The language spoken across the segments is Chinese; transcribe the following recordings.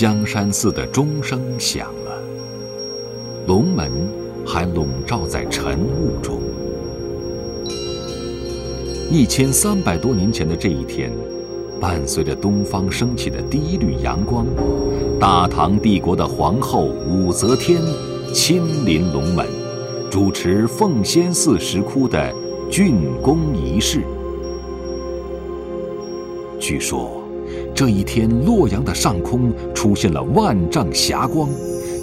香山寺的钟声响了，龙门还笼罩在晨雾中。一千三百多年前的这一天，伴随着东方升起的第一缕阳光，大唐帝国的皇后武则天亲临龙门，主持奉仙寺石窟的竣工仪式。据说。这一天，洛阳的上空出现了万丈霞光，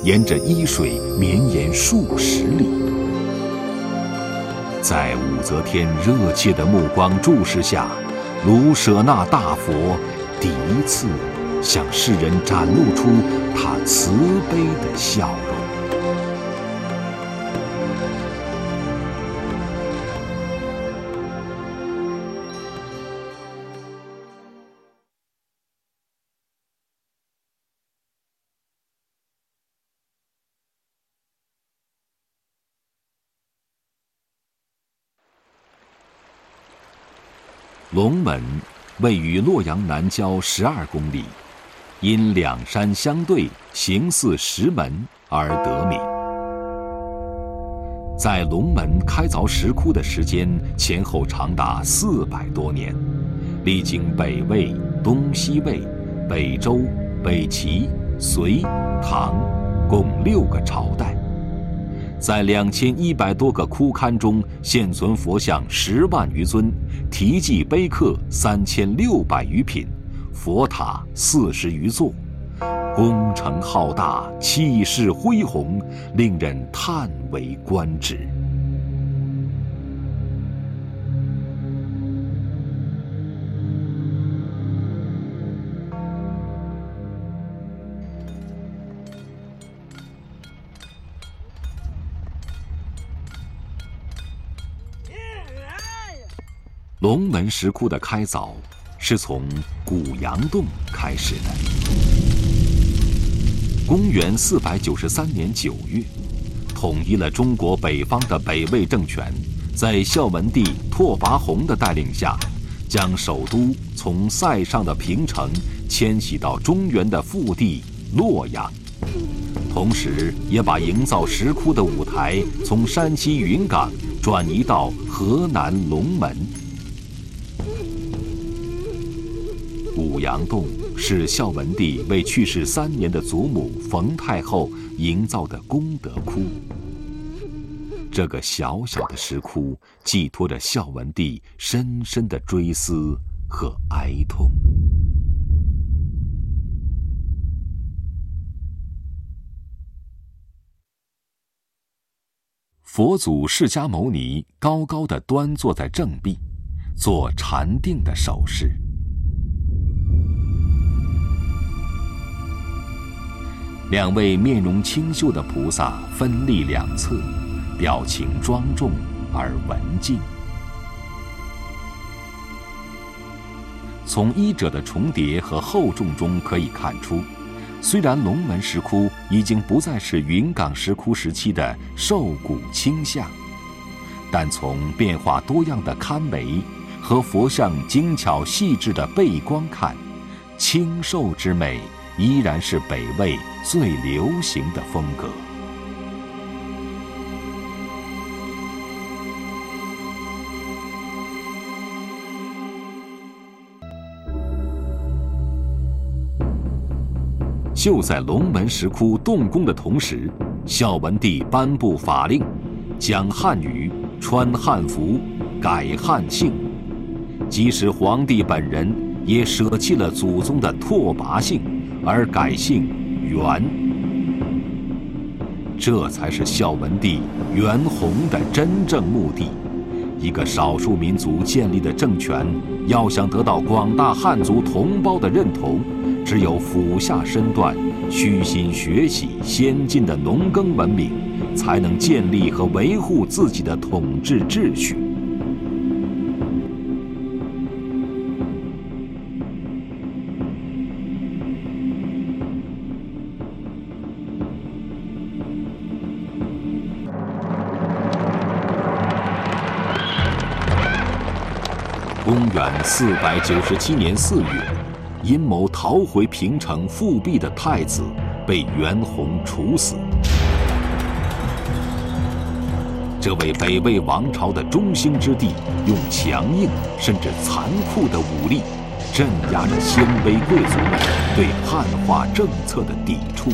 沿着伊水绵延数十里。在武则天热切的目光注视下，卢舍那大佛第一次向世人展露出他慈悲的笑。龙门位于洛阳南郊十二公里，因两山相对，形似石门而得名。在龙门开凿石窟的时间前后长达四百多年，历经北魏、东西魏、北周、北齐、隋、唐，共六个朝代。在两千一百多个窟龛中，现存佛像十万余尊，题记碑刻三千六百余品，佛塔四十余座，工程浩大，气势恢宏，令人叹为观止。龙门石窟的开凿是从古阳洞开始的。公元四百九十三年九月，统一了中国北方的北魏政权，在孝文帝拓跋宏的带领下，将首都从塞上的平城迁徙到中原的腹地洛阳，同时也把营造石窟的舞台从山西云冈转移到河南龙门。五阳洞是孝文帝为去世三年的祖母冯太后营造的功德窟。这个小小的石窟寄托着孝文帝深深的追思和哀痛。佛祖释迦牟尼高高的端坐在正壁，做禅定的手势。两位面容清秀的菩萨分立两侧，表情庄重而文静。从衣褶的重叠和厚重中可以看出，虽然龙门石窟已经不再是云冈石窟时期的瘦骨清相，但从变化多样的龛楣和佛像精巧细致的背光看，清瘦之美。依然是北魏最流行的风格。就在龙门石窟动工的同时，孝文帝颁布法令，讲汉语、穿汉服、改汉姓，即使皇帝本人也舍弃了祖宗的拓跋姓。而改姓元，这才是孝文帝元宏的真正目的。一个少数民族建立的政权，要想得到广大汉族同胞的认同，只有俯下身段，虚心学习先进的农耕文明，才能建立和维护自己的统治秩序。四百九十七年四月，阴谋逃回平城复辟的太子被袁弘处死。这位北魏王朝的中兴之地，用强硬甚至残酷的武力，镇压着鲜卑贵族们对汉化政策的抵触。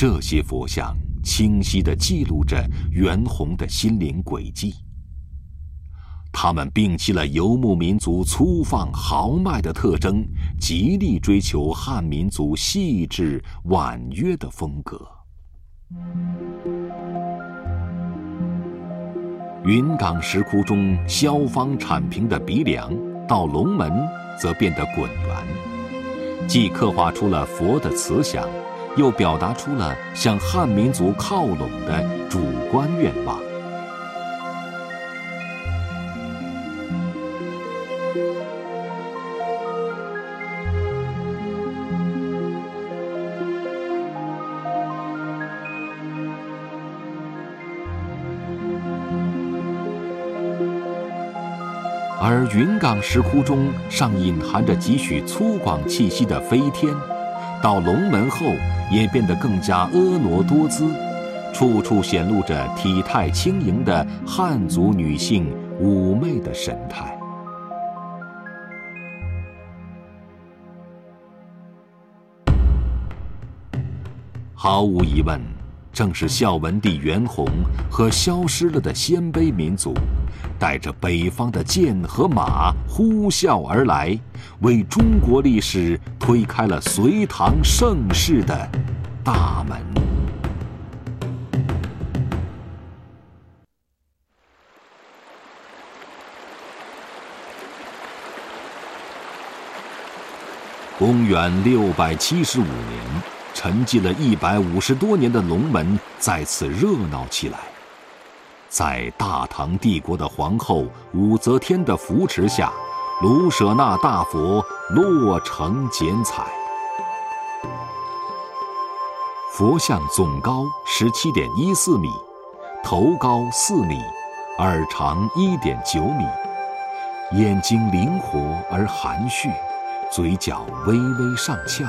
这些佛像清晰地记录着袁弘的心灵轨迹。他们摒弃了游牧民族粗放豪迈的特征，极力追求汉民族细致婉约的风格。云冈石窟中萧方铲平的鼻梁，到龙门则变得滚圆，既刻画出了佛的慈祥。又表达出了向汉民族靠拢的主观愿望。而云冈石窟中尚隐含着几许粗犷气息的飞天，到龙门后。也变得更加婀娜多姿，处处显露着体态轻盈的汉族女性妩媚的神态。毫无疑问，正是孝文帝元宏和消失了的鲜卑民族，带着北方的剑和马呼啸而来。为中国历史推开了隋唐盛世的大门。公元六百七十五年，沉寂了一百五十多年的龙门再次热闹起来，在大唐帝国的皇后武则天的扶持下。卢舍那大佛落成剪彩，佛像总高十七点一四米，头高四米，耳长一点九米，眼睛灵活而含蓄，嘴角微微上翘，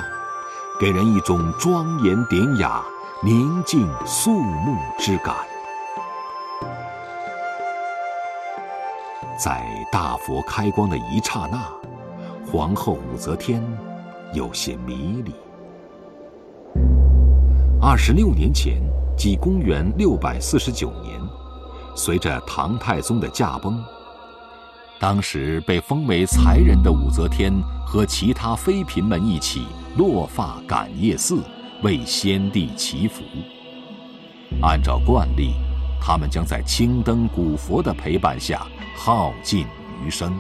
给人一种庄严典雅、宁静肃穆之感。在大佛开光的一刹那，皇后武则天有些迷离。二十六年前，即公元六百四十九年，随着唐太宗的驾崩，当时被封为才人的武则天和其他妃嫔们一起落发感业寺，为先帝祈福。按照惯例。他们将在青灯古佛的陪伴下耗尽余生。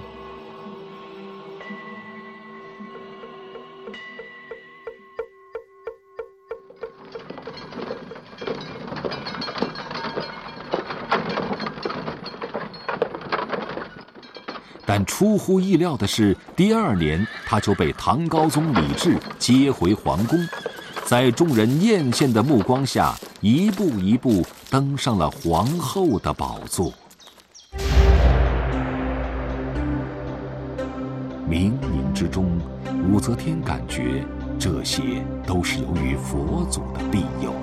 但出乎意料的是，第二年他就被唐高宗李治接回皇宫，在众人艳羡的目光下。一步一步登上了皇后的宝座。冥冥之中，武则天感觉这些都是由于佛祖的庇佑。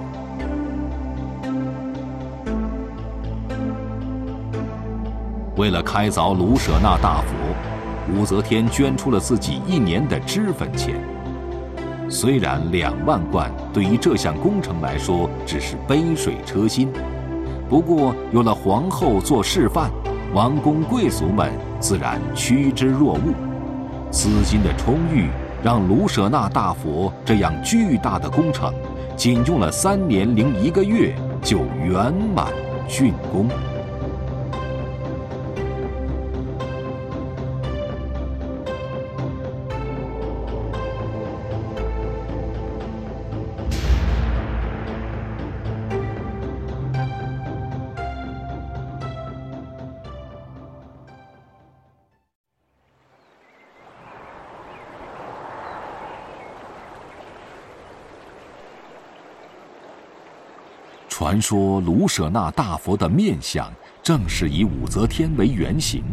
为了开凿卢舍那大佛，武则天捐出了自己一年的脂粉钱。虽然两万贯对于这项工程来说只是杯水车薪，不过有了皇后做示范，王公贵族们自然趋之若鹜。资金的充裕让卢舍那大佛这样巨大的工程，仅用了三年零一个月就圆满竣工。传说卢舍那大佛的面相正是以武则天为原型。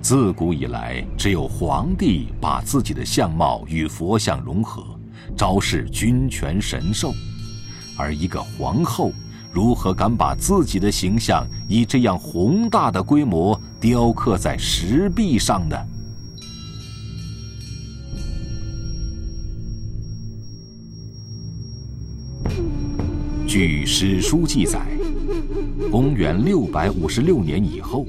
自古以来，只有皇帝把自己的相貌与佛像融合，昭示君权神授，而一个皇后如何敢把自己的形象以这样宏大的规模雕刻在石壁上呢？据史书记载，公元六百五十六年以后，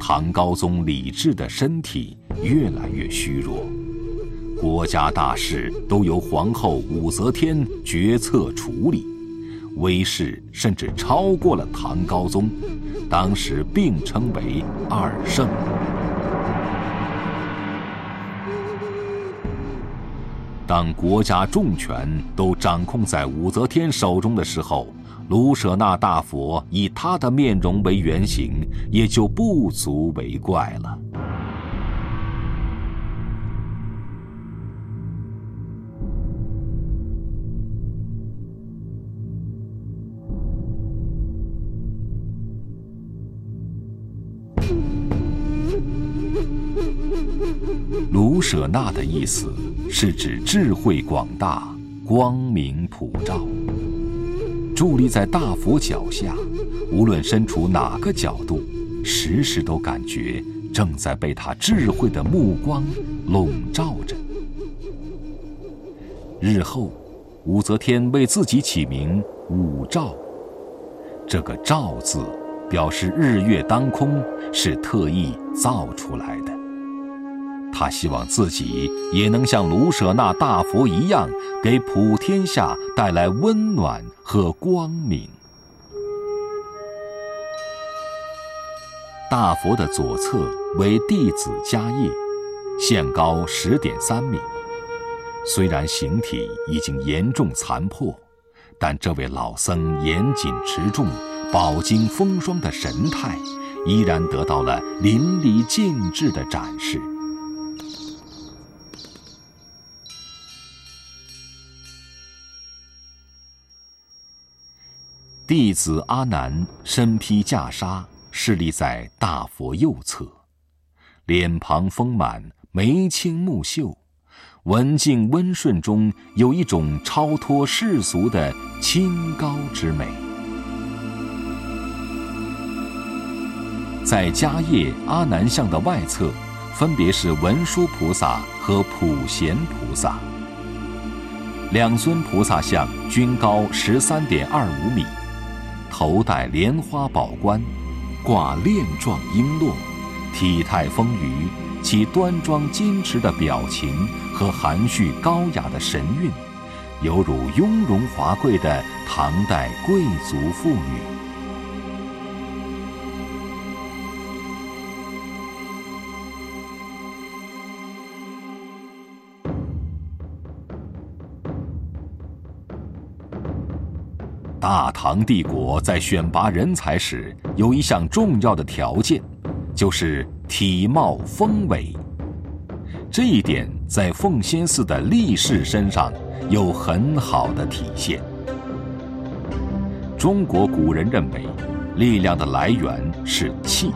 唐高宗李治的身体越来越虚弱，国家大事都由皇后武则天决策处理，威势甚至超过了唐高宗，当时并称为二圣。当国家重权都掌控在武则天手中的时候，卢舍那大佛以她的面容为原型，也就不足为怪了。卢舍那的意思是指智慧广大、光明普照。伫立在大佛脚下，无论身处哪个角度，时时都感觉正在被他智慧的目光笼罩着。日后，武则天为自己起名武曌，这个“曌”字表示日月当空，是特意造出来的。他希望自己也能像卢舍那大佛一样，给普天下带来温暖和光明。大佛的左侧为弟子迦叶，现高十点三米。虽然形体已经严重残破，但这位老僧严谨持重、饱经风霜的神态，依然得到了淋漓尽致的展示。弟子阿难身披袈裟，侍立在大佛右侧，脸庞丰满，眉清目秀，文静温顺中有一种超脱世俗的清高之美。在迦叶阿难像的外侧，分别是文殊菩萨和普贤菩萨，两尊菩萨像均高十三点二五米。头戴莲花宝冠，挂链状璎珞，体态丰腴，其端庄矜持的表情和含蓄高雅的神韵，犹如雍容华贵的唐代贵族妇女。大唐帝国在选拔人才时，有一项重要的条件，就是体貌丰伟。这一点在奉先寺的力士身上有很好的体现。中国古人认为，力量的来源是气，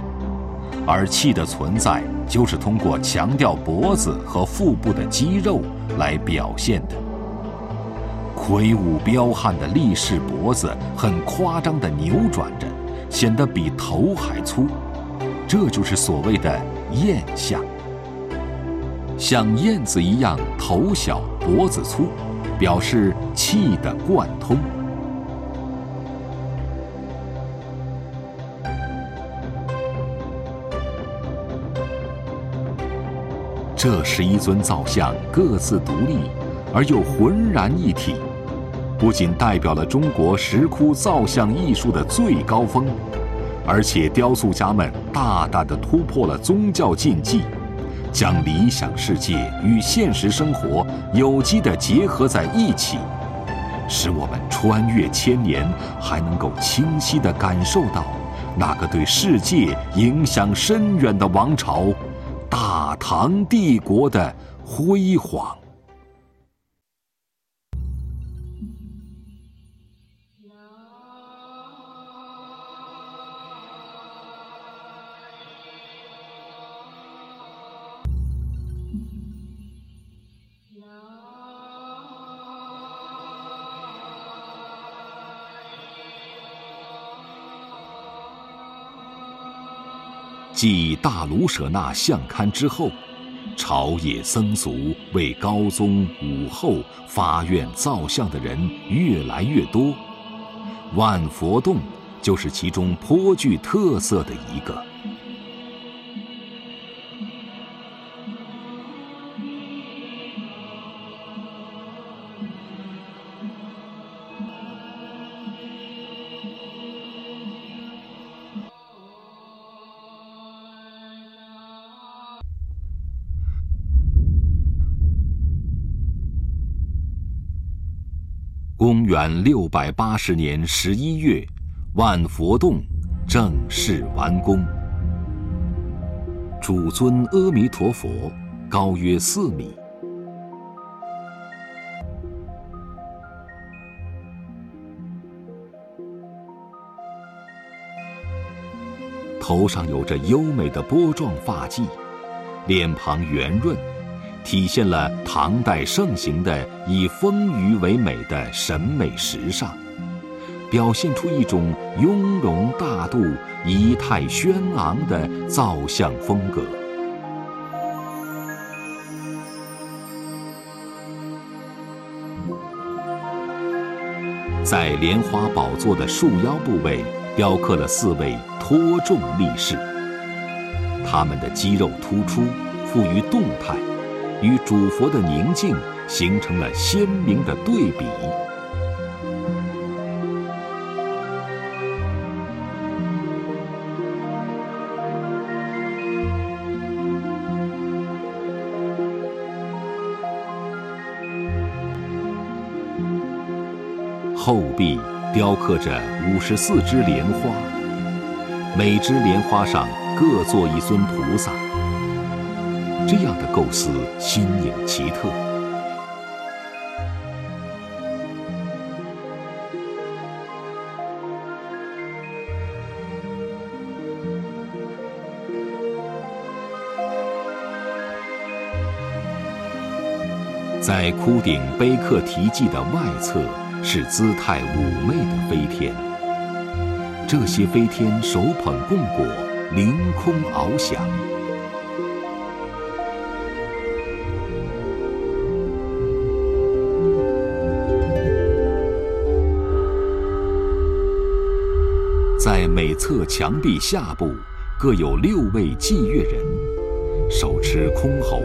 而气的存在就是通过强调脖子和腹部的肌肉来表现的。魁梧彪悍的力士脖子很夸张地扭转着，显得比头还粗，这就是所谓的燕相。像燕子一样头小脖子粗，表示气的贯通。这是一尊造像，各自独立而又浑然一体。不仅代表了中国石窟造像艺术的最高峰，而且雕塑家们大胆的突破了宗教禁忌，将理想世界与现实生活有机的结合在一起，使我们穿越千年，还能够清晰的感受到那个对世界影响深远的王朝——大唐帝国的辉煌。继大卢舍那相刊之后，朝野僧俗为高宗武后发愿造像的人越来越多，万佛洞就是其中颇具特色的一个。公元六百八十年十一月，万佛洞正式完工。主尊阿弥陀佛，高约四米，头上有着优美的波状发髻，脸庞圆润。体现了唐代盛行的以丰腴为美的审美时尚，表现出一种雍容大度、仪态轩昂的造像风格。在莲花宝座的束腰部位，雕刻了四位托重力士，他们的肌肉突出，富于动态。与主佛的宁静形成了鲜明的对比。后壁雕刻着五十四枝莲花，每枝莲花上各坐一尊菩萨。这样的构思新颖奇特，在窟顶碑刻题记的外侧是姿态妩媚的飞天，这些飞天手捧供果，凌空翱翔。在每侧墙壁下部各有六位祭乐人，手持箜篌、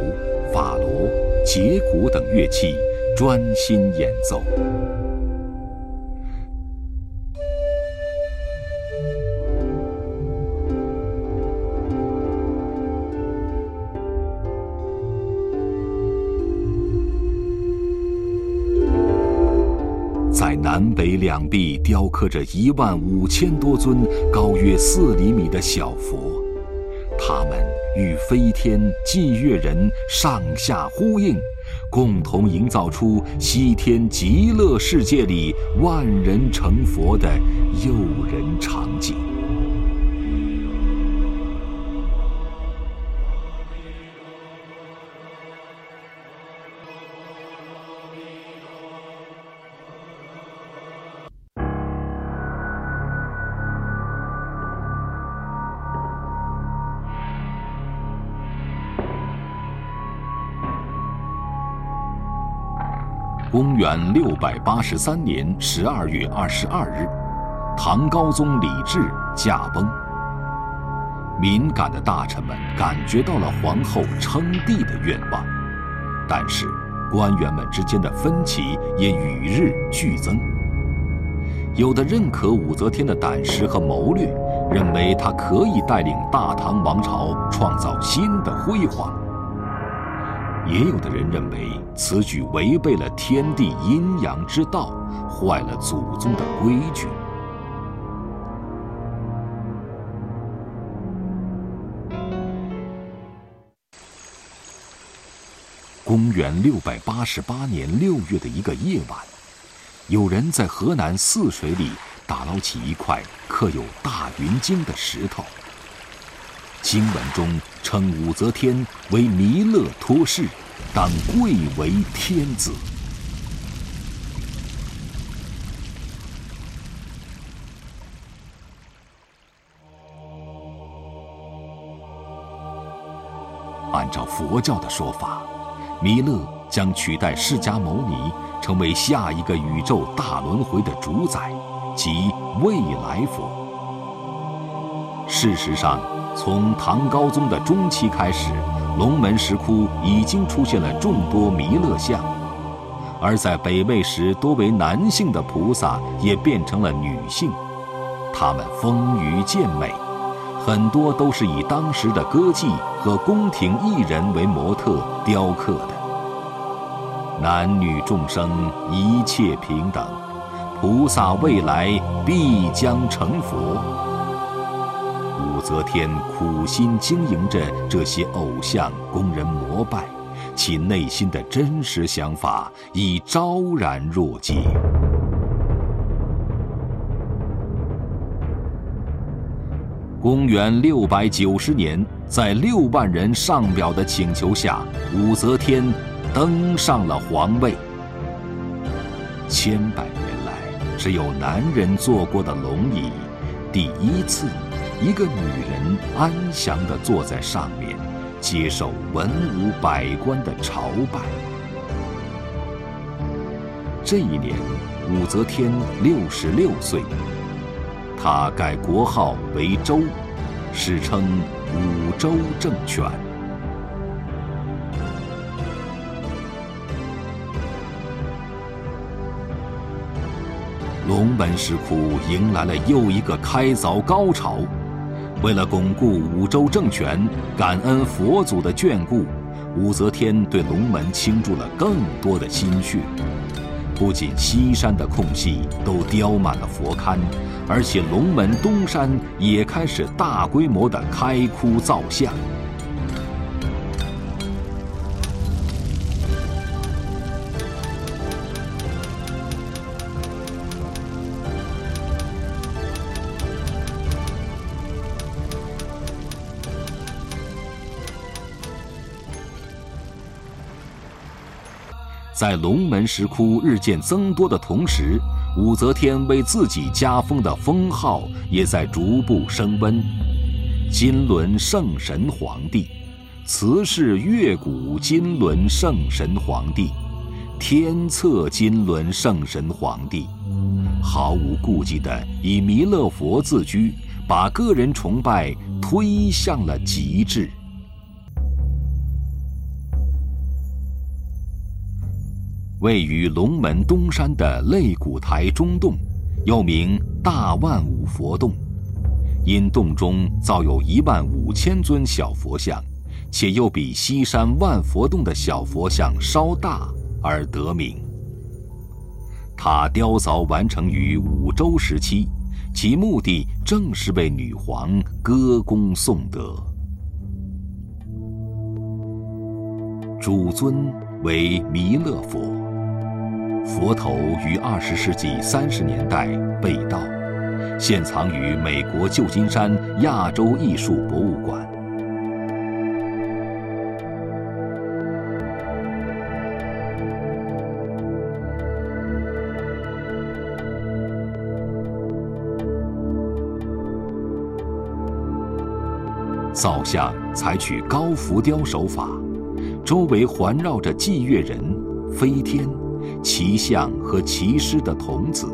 法螺、羯鼓等乐器，专心演奏。壁雕刻着一万五千多尊高约四厘米的小佛，他们与飞天祭月人上下呼应，共同营造出西天极乐世界里万人成佛的诱人场景。公元六百八十三年十二月二十二日，唐高宗李治驾崩。敏感的大臣们感觉到了皇后称帝的愿望，但是官员们之间的分歧也与日俱增。有的认可武则天的胆识和谋略，认为她可以带领大唐王朝创造新的辉煌。也有的人认为此举违背了天地阴阳之道，坏了祖宗的规矩。公元六百八十八年六月的一个夜晚，有人在河南泗水里打捞起一块刻有“大云经”的石头。经文中称武则天为弥勒托世，当贵为天子。按照佛教的说法，弥勒将取代释迦牟尼，成为下一个宇宙大轮回的主宰，即未来佛。事实上，从唐高宗的中期开始，龙门石窟已经出现了众多弥勒像，而在北魏时，多为男性的菩萨也变成了女性，她们丰腴健美。很多都是以当时的歌妓和宫廷艺人为模特雕刻的。男女众生一切平等，菩萨未来必将成佛。武则天苦心经营着这些偶像，供人膜拜，其内心的真实想法已昭然若揭。公元六百九十年，在六万人上表的请求下，武则天登上了皇位。千百年来，只有男人坐过的龙椅，第一次，一个女人安详地坐在上面，接受文武百官的朝拜。这一年，武则天六十六岁。她改国号为周，史称武周政权。龙门石窟迎来了又一个开凿高潮。为了巩固武周政权，感恩佛祖的眷顾，武则天对龙门倾注了更多的心血。不仅西山的空隙都雕满了佛龛。而且龙门东山也开始大规模的开窟造像。在龙门石窟日渐增多的同时，武则天为自己加封的封号也在逐步升温：金轮圣神皇帝、慈氏月谷金轮圣神皇帝、天策金轮圣神皇帝，毫无顾忌地以弥勒佛自居，把个人崇拜推向了极致。位于龙门东山的擂鼓台中洞，又名大万五佛洞，因洞中造有一万五千尊小佛像，且又比西山万佛洞的小佛像稍大而得名。它雕凿完成于五周时期，其目的正是为女皇歌功颂德。主尊为弥勒佛。佛头于二十世纪三十年代被盗，现藏于美国旧金山亚洲艺术博物馆。造像采取高浮雕手法，周围环绕着祭月人、飞天。骑象和骑狮的童子，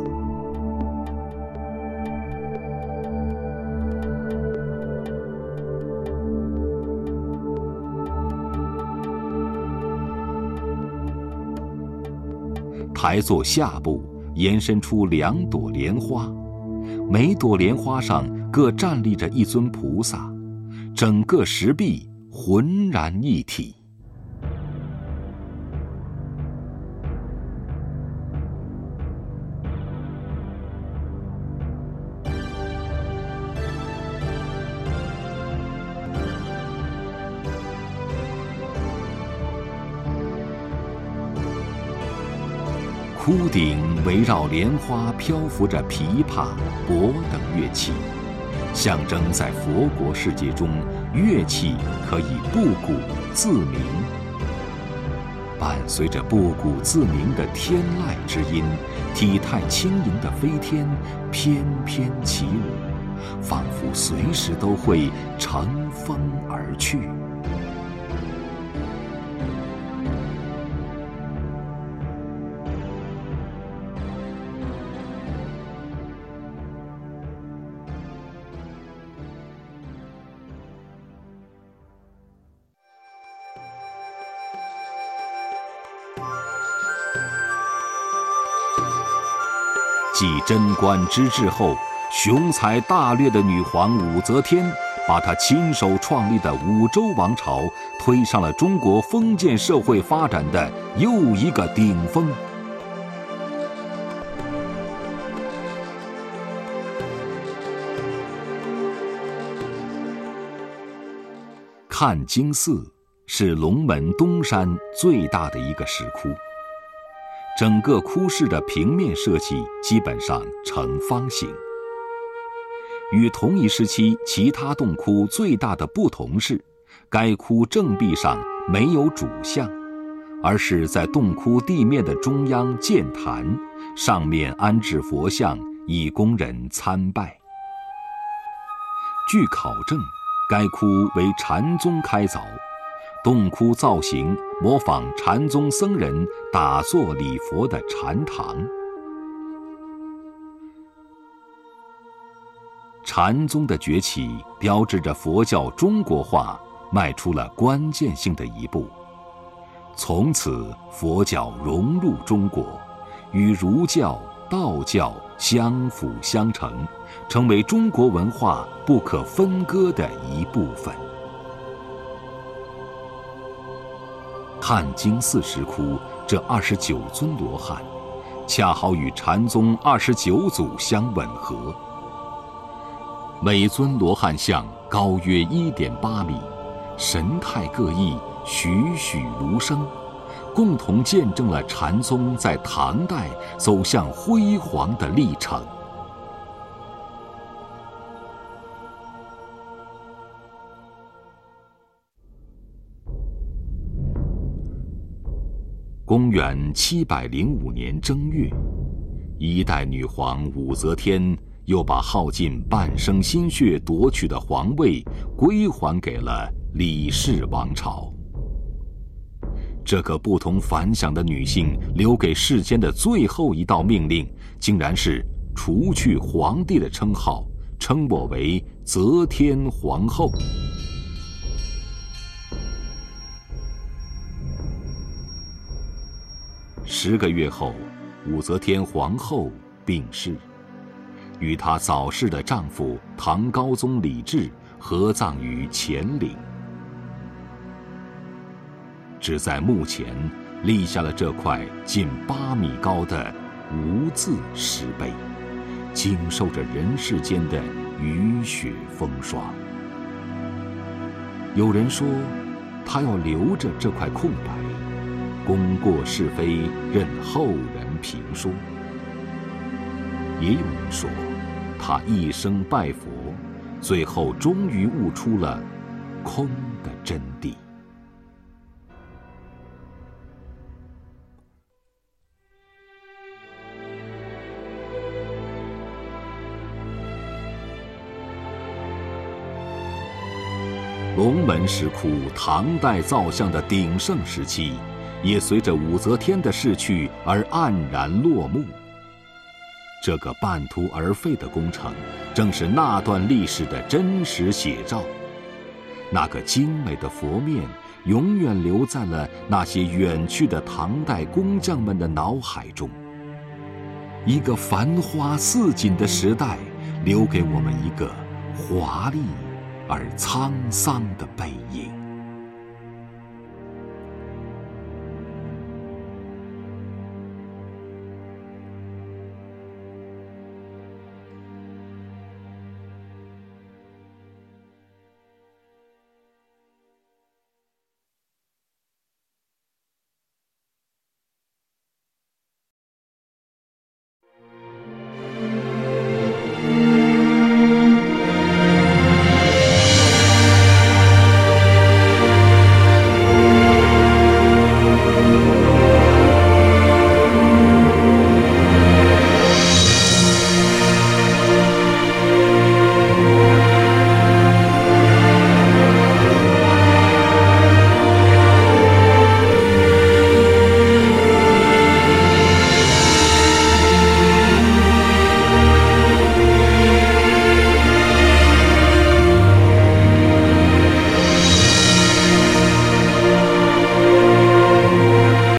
台座下部延伸出两朵莲花，每朵莲花上各站立着一尊菩萨，整个石壁浑然一体。窟顶围绕莲花漂浮着琵琶、钹等乐器，象征在佛国世界中，乐器可以布谷自鸣。伴随着布谷自鸣的天籁之音，体态轻盈的飞天翩翩起舞，仿佛随时都会乘风而去。继贞观之治后，雄才大略的女皇武则天，把她亲手创立的武周王朝推上了中国封建社会发展的又一个顶峰。看经寺是龙门东山最大的一个石窟。整个窟室的平面设计基本上呈方形。与同一时期其他洞窟最大的不同是，该窟正壁上没有主像，而是在洞窟地面的中央建坛，上面安置佛像以供人参拜。据考证。该窟为禅宗开凿，洞窟造型模仿禅宗僧人打坐礼佛的禅堂。禅宗的崛起标志着佛教中国化迈出了关键性的一步，从此佛教融入中国，与儒教、道教相辅相成。成为中国文化不可分割的一部分。汉经寺石窟这二十九尊罗汉，恰好与禅宗二十九祖相吻合。每尊罗汉像高约一点八米，神态各异，栩栩如生，共同见证了禅宗在唐代走向辉煌的历程。公元七百零五年正月，一代女皇武则天又把耗尽半生心血夺取的皇位归还给了李氏王朝。这个不同凡响的女性留给世间的最后一道命令，竟然是除去皇帝的称号，称我为则天皇后。十个月后，武则天皇后病逝，与她早逝的丈夫唐高宗李治合葬于乾陵。只在墓前立下了这块近八米高的无字石碑，经受着人世间的雨雪风霜。有人说，他要留着这块空白。功过是非，任后人评说。也有人说，他一生拜佛，最后终于悟出了空的真谛。龙门石窟，唐代造像的鼎盛时期。也随着武则天的逝去而黯然落幕。这个半途而废的工程，正是那段历史的真实写照。那个精美的佛面，永远留在了那些远去的唐代工匠们的脑海中。一个繁花似锦的时代，留给我们一个华丽而沧桑的背影。